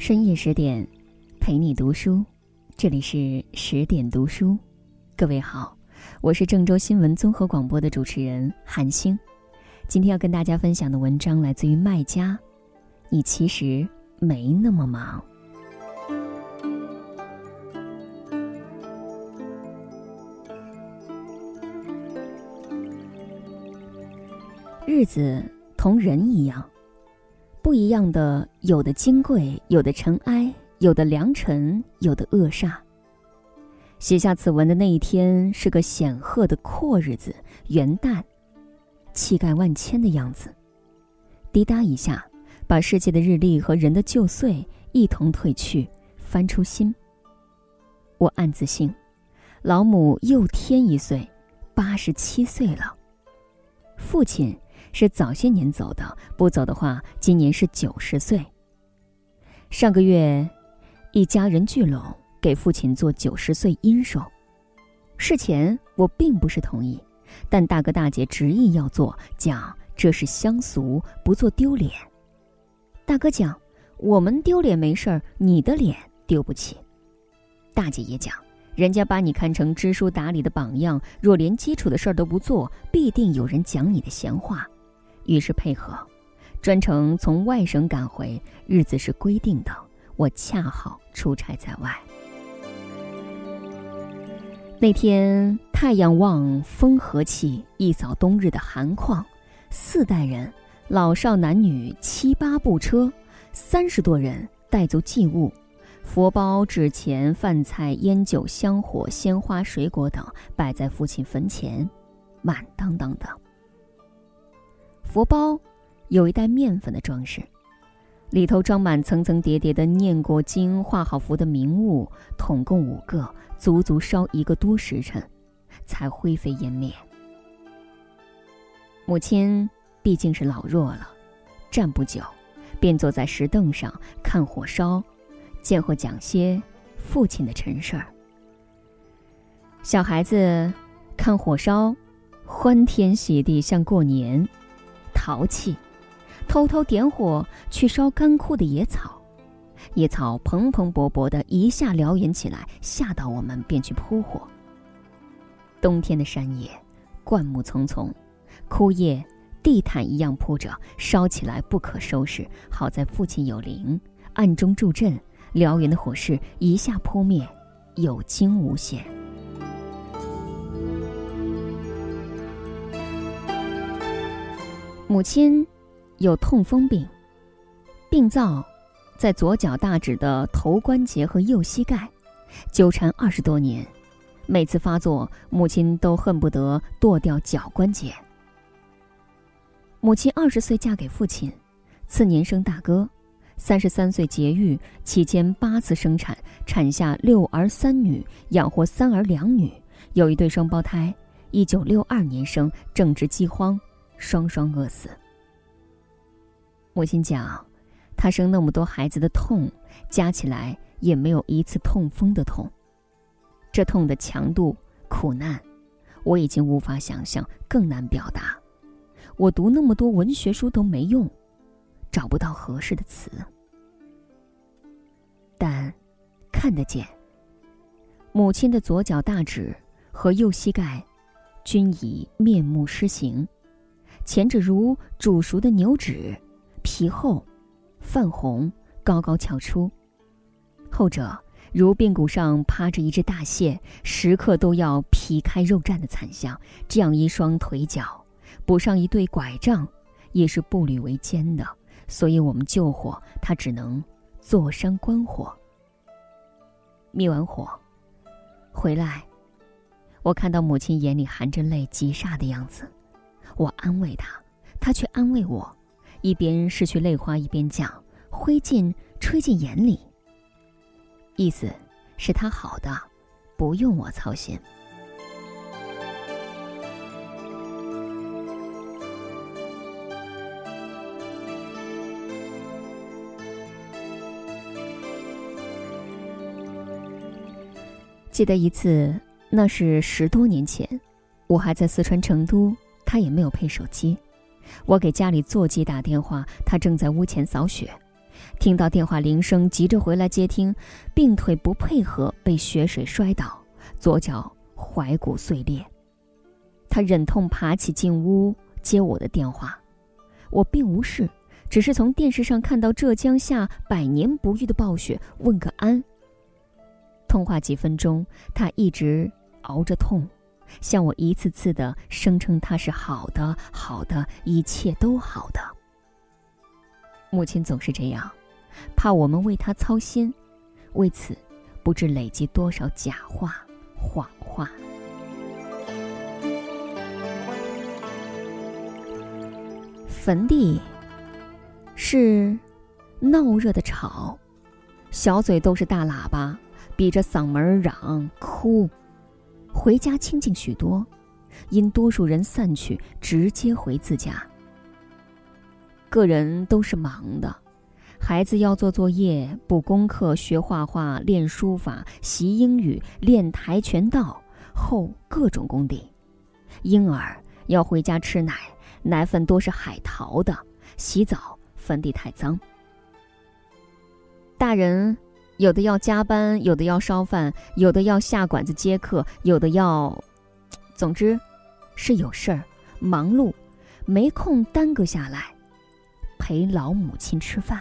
深夜十点，陪你读书。这里是十点读书，各位好，我是郑州新闻综合广播的主持人韩星。今天要跟大家分享的文章来自于麦家。你其实没那么忙。日子同人一样，不一样的有的金贵，有的尘埃，有的良辰，有的恶煞。写下此文的那一天是个显赫的阔日子——元旦，气概万千的样子。滴答一下，把世界的日历和人的旧岁一同褪去，翻出新。我暗自幸，老母又添一岁，八十七岁了。父亲。是早些年走的，不走的话，今年是九十岁。上个月，一家人聚拢，给父亲做九十岁阴寿。事前我并不是同意，但大哥大姐执意要做，讲这是乡俗，不做丢脸。大哥讲，我们丢脸没事儿，你的脸丢不起。大姐也讲，人家把你看成知书达理的榜样，若连基础的事儿都不做，必定有人讲你的闲话。于是配合，专程从外省赶回，日子是规定的。我恰好出差在外。那天太阳旺，风和气，一扫冬日的寒况。四代人，老少男女七八部车，三十多人带足祭物，佛包、纸钱、饭菜、烟酒、香火、鲜花、水果等摆在父亲坟前，满当当的。佛包有一袋面粉的装饰，里头装满层层叠叠的念过经、画好符的名物，统共五个，足足烧一个多时辰，才灰飞烟灭。母亲毕竟是老弱了，站不久，便坐在石凳上看火烧，见或讲些父亲的陈事儿。小孩子看火烧，欢天喜地，像过年。淘气，偷偷点火去烧干枯的野草，野草蓬蓬勃勃的一下燎原起来，吓到我们便去扑火。冬天的山野，灌木丛丛，枯叶地毯一样铺着，烧起来不可收拾。好在父亲有灵，暗中助阵，燎原的火势一下扑灭，有惊无险。母亲有痛风病，病灶在左脚大指的头关节和右膝盖，纠缠二十多年。每次发作，母亲都恨不得剁掉脚关节。母亲二十岁嫁给父亲，次年生大哥，三十三岁节育，期间八次生产，产下六儿三女，养活三儿两女，有一对双胞胎。一九六二年生，正值饥荒。双双饿死。母亲讲，她生那么多孩子的痛，加起来也没有一次痛风的痛。这痛的强度、苦难，我已经无法想象，更难表达。我读那么多文学书都没用，找不到合适的词。但看得见，母亲的左脚大指和右膝盖，均已面目失形。前者如煮熟的牛脂，皮厚，泛红，高高翘出；后者如髌骨上趴着一只大蟹，时刻都要皮开肉绽的惨象。这样一双腿脚，补上一对拐杖，也是步履维艰的。所以我们救火，他只能坐山观火。灭完火，回来，我看到母亲眼里含着泪，急煞的样子。我安慰他，他却安慰我，一边拭去泪花，一边讲：“灰烬吹进眼里。”意思是他好的，不用我操心。记得一次，那是十多年前，我还在四川成都。他也没有配手机，我给家里座机打电话，他正在屋前扫雪，听到电话铃声，急着回来接听，病腿不配合，被雪水摔倒，左脚踝骨碎裂。他忍痛爬起进屋接我的电话，我并无事，只是从电视上看到浙江下百年不遇的暴雪，问个安。通话几分钟，他一直熬着痛，向我一次次的声称他是好的，好的，一切都好的。母亲总是这样，怕我们为他操心，为此不知累积多少假话、谎话。坟地是闹热的吵，小嘴都是大喇叭，比着嗓门嚷哭。回家清静许多，因多数人散去，直接回自家。个人都是忙的，孩子要做作业、补功课、学画画、练书法、习英语、练跆拳道，后各种功底；婴儿要回家吃奶，奶粉多是海淘的；洗澡，坟地太脏。大人有的要加班，有的要烧饭，有的要下馆子接客，有的要……总之，是有事儿，忙碌，没空耽搁下来。陪老母亲吃饭，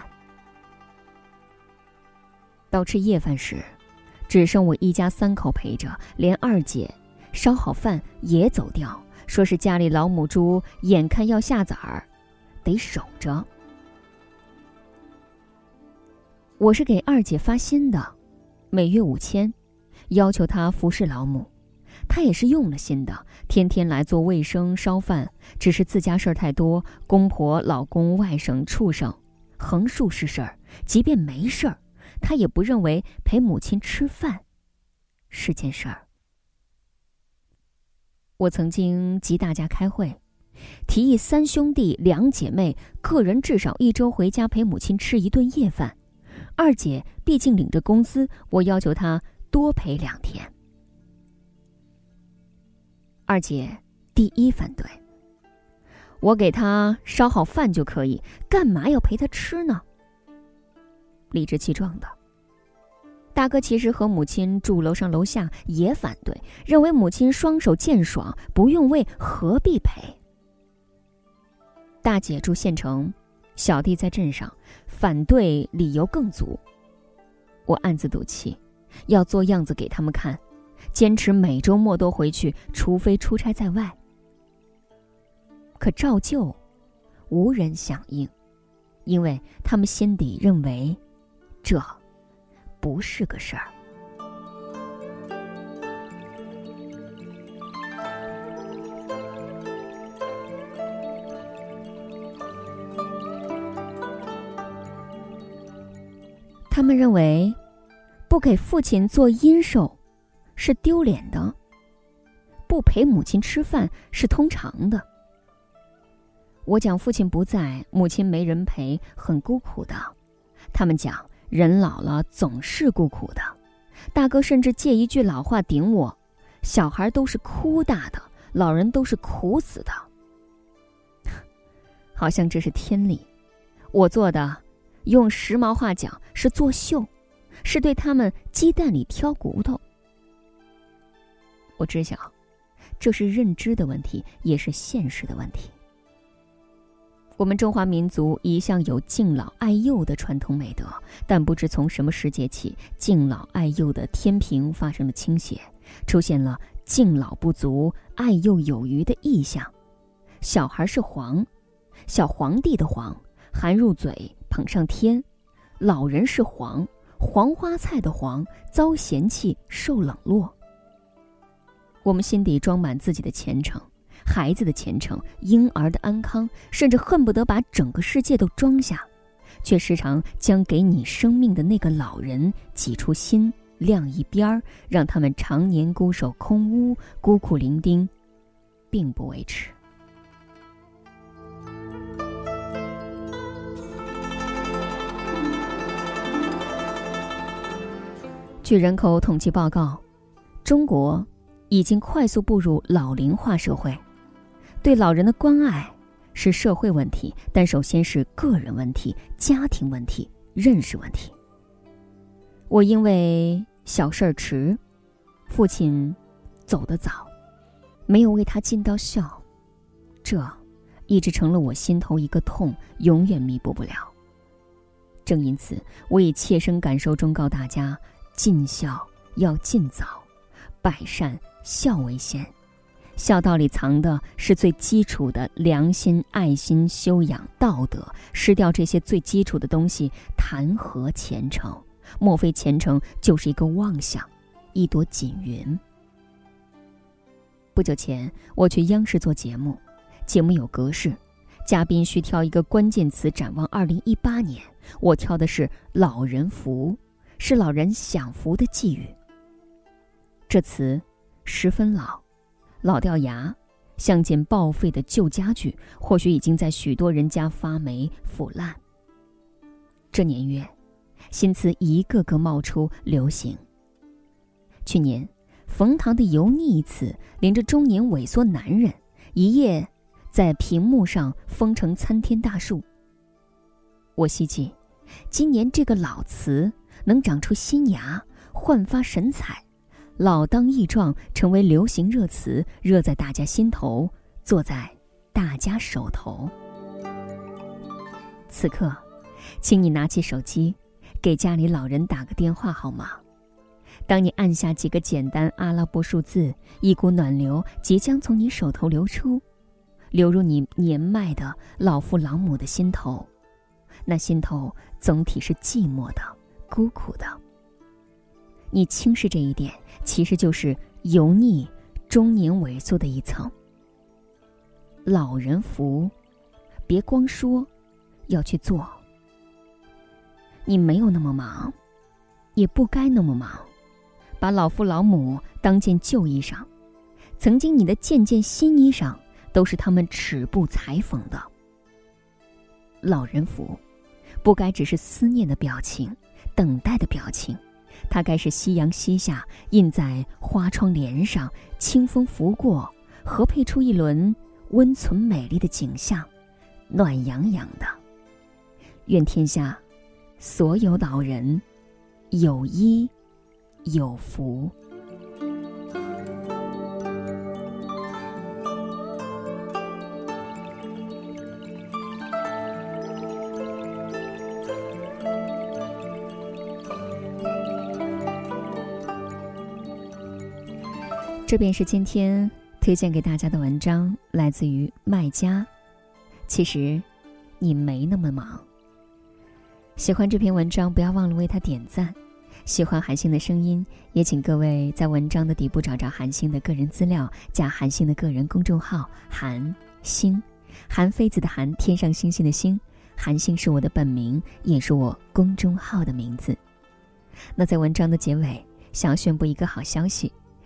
到吃夜饭时，只剩我一家三口陪着，连二姐烧好饭也走掉，说是家里老母猪眼看要下崽儿，得守着。我是给二姐发薪的，每月五千，要求她服侍老母。她也是用了心的，天天来做卫生、烧饭。只是自家事儿太多，公婆、老公、外甥、畜生，横竖是事儿。即便没事儿，他也不认为陪母亲吃饭是件事儿。我曾经集大家开会，提议三兄弟两姐妹个人至少一周回家陪母亲吃一顿夜饭。二姐毕竟领着工资，我要求她多陪两天。二姐第一反对，我给她烧好饭就可以，干嘛要陪她吃呢？理直气壮的。大哥其实和母亲住楼上楼下，也反对，认为母亲双手健爽，不用喂，何必陪？大姐住县城，小弟在镇上，反对理由更足。我暗自赌气，要做样子给他们看。坚持每周末都回去，除非出差在外。可照旧，无人响应，因为他们心底认为，这不是个事儿。他们认为，不给父亲做阴寿。是丢脸的，不陪母亲吃饭是通常的。我讲父亲不在，母亲没人陪，很孤苦的。他们讲人老了总是孤苦的。大哥甚至借一句老话顶我：小孩都是哭大的，老人都是苦死的。好像这是天理。我做的，用时髦话讲是作秀，是对他们鸡蛋里挑骨头。我知晓，这是认知的问题，也是现实的问题。我们中华民族一向有敬老爱幼的传统美德，但不知从什么时节起，敬老爱幼的天平发生了倾斜，出现了敬老不足、爱幼有余的意象。小孩是皇，小皇帝的皇，含入嘴，捧上天；老人是黄，黄花菜的黄，遭嫌弃，受冷落。我们心底装满自己的前程，孩子的前程，婴儿的安康，甚至恨不得把整个世界都装下，却时常将给你生命的那个老人挤出心晾一边儿，让他们常年孤守空屋，孤苦伶仃，并不为耻。据人口统计报告，中国。已经快速步入老龄化社会，对老人的关爱是社会问题，但首先是个人问题、家庭问题、认识问题。我因为小事儿迟，父亲走得早，没有为他尽到孝，这一直成了我心头一个痛，永远弥补不了。正因此，我以切身感受忠告大家：尽孝要尽早，百善孝为先。孝道里藏的是最基础的良心、爱心、修养、道德。失掉这些最基础的东西，谈何前程？莫非前程就是一个妄想，一朵锦云？不久前，我去央视做节目，节目有格式，嘉宾需挑一个关键词展望二零一八年。我挑的是“老人福”，是老人享福的寄语。这词十分老。老掉牙，像件报废的旧家具，或许已经在许多人家发霉腐烂。这年月，新词一个个冒出流行。去年，冯唐的“油腻”一词，连着中年萎缩男人，一夜在屏幕上封成参天大树。我希冀，今年这个老词能长出新芽，焕发神采。老当益壮成为流行热词，热在大家心头，坐在大家手头。此刻，请你拿起手机，给家里老人打个电话好吗？当你按下几个简单阿拉伯数字，一股暖流即将从你手头流出，流入你年迈的老父老母的心头，那心头总体是寂寞的、孤苦的。你轻视这一点。其实就是油腻、中年萎缩的一层。老人福，别光说，要去做。你没有那么忙，也不该那么忙，把老父老母当件旧衣裳。曾经你的件件新衣裳，都是他们尺布裁缝的。老人福，不该只是思念的表情，等待的表情。它该是夕阳西下，印在花窗帘上，清风拂过，合配出一轮温存美丽的景象，暖洋洋的。愿天下所有老人有衣有福。这便是今天推荐给大家的文章，来自于卖家。其实，你没那么忙。喜欢这篇文章，不要忘了为他点赞。喜欢韩星的声音，也请各位在文章的底部找找韩星的个人资料，加韩星的个人公众号“韩星”，韩非子的韩，天上星星的星，韩星是我的本名，也是我公众号的名字。那在文章的结尾，想要宣布一个好消息。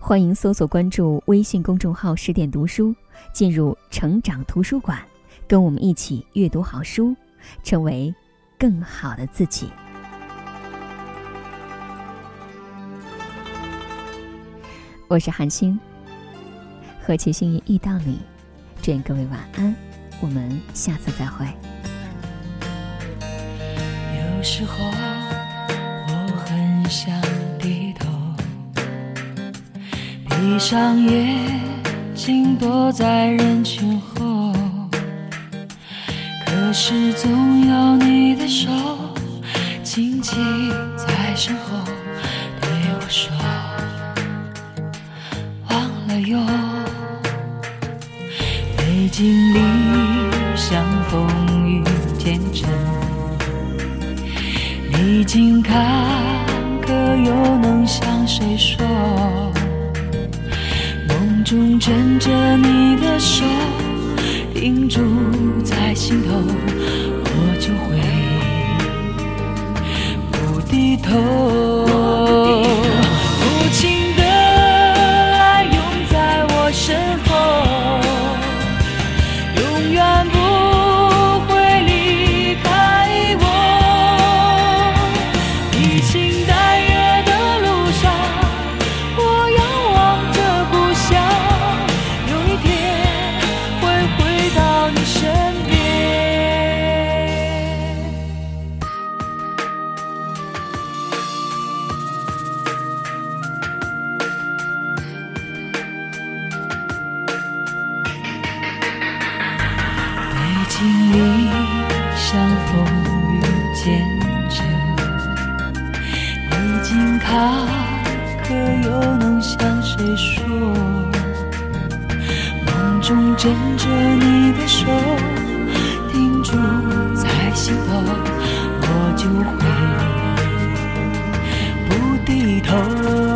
欢迎搜索关注微信公众号“十点读书”。进入成长图书馆，跟我们一起阅读好书，成为更好的自己。我是韩星，何其幸运遇到你，祝愿各位晚安，我们下次再会。有时候我很想闭上眼。睛躲在人群后，可是总有你的手紧紧在身后对我说：“忘了哟。”背井离乡风雨兼程，历经坎坷又能向谁说？中牵着你的手，定住在心头，我就会不低头。中牵着你的手停驻在心头我就会不低头。